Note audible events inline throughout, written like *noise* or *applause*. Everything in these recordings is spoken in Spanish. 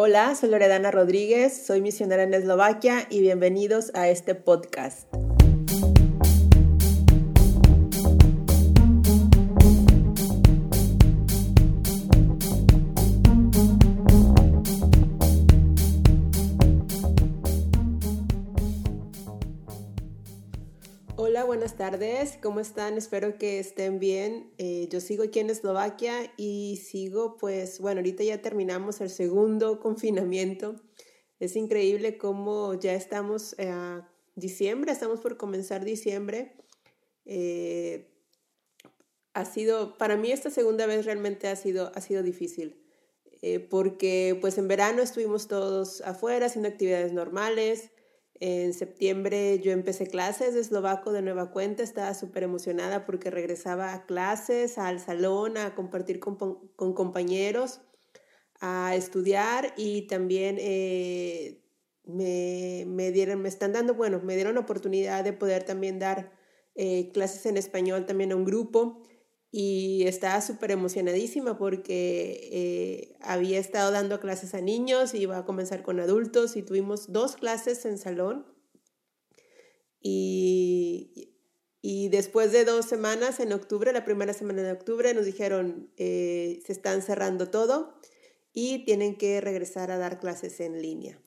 Hola, soy Loredana Rodríguez, soy misionera en Eslovaquia y bienvenidos a este podcast. Hola, buenas tardes. ¿Cómo están? Espero que estén bien. Eh, yo sigo aquí en Eslovaquia y sigo, pues, bueno, ahorita ya terminamos el segundo *laughs* confinamiento. Es increíble cómo ya estamos a diciembre, estamos por comenzar diciembre. Eh, ha sido, para mí esta segunda vez realmente ha sido, ha sido difícil. Eh, porque pues en verano estuvimos todos afuera haciendo actividades normales, en septiembre yo empecé clases de eslovaco de nueva cuenta, estaba súper emocionada porque regresaba a clases, al salón, a compartir con, compañeros, a estudiar y también eh, me, me, dieron, me están dando, bueno, me dieron la oportunidad de poder también dar eh, clases en español también a un grupo y estaba súper emocionadísima porque eh, había estado dando clases a niños, y iba a comenzar con adultos y tuvimos dos clases en salón. Y, y después de dos semanas, en octubre, la primera semana de octubre, nos dijeron, eh, se están cerrando todo y tienen que regresar a dar clases en línea.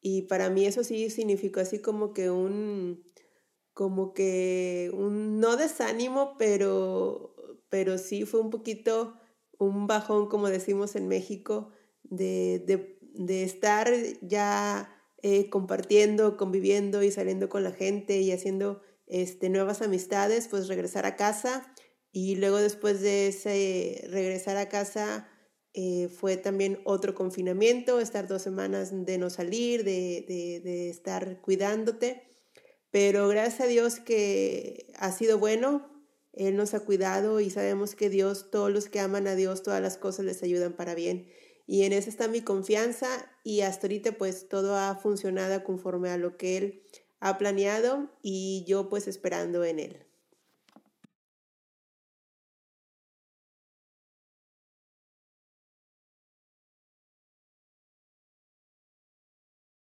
Y para mí eso sí significó así como que un, como que un no desánimo, pero pero sí fue un poquito un bajón, como decimos en México, de, estar ya eh, compartiendo, conviviendo y saliendo con la gente y haciendo este, nuevas amistades, pues regresar a casa. Y luego después de ese regresar a casa eh, fue también otro confinamiento, estar dos semanas de no salir, de, de estar cuidándote, pero gracias a Dios que ha sido bueno, él nos ha cuidado y sabemos que Dios, todos los que aman a Dios, todas las cosas les ayudan para bien. Y en eso está mi confianza y hasta ahorita pues todo ha funcionado conforme a lo que Él ha planeado y yo pues esperando en Él.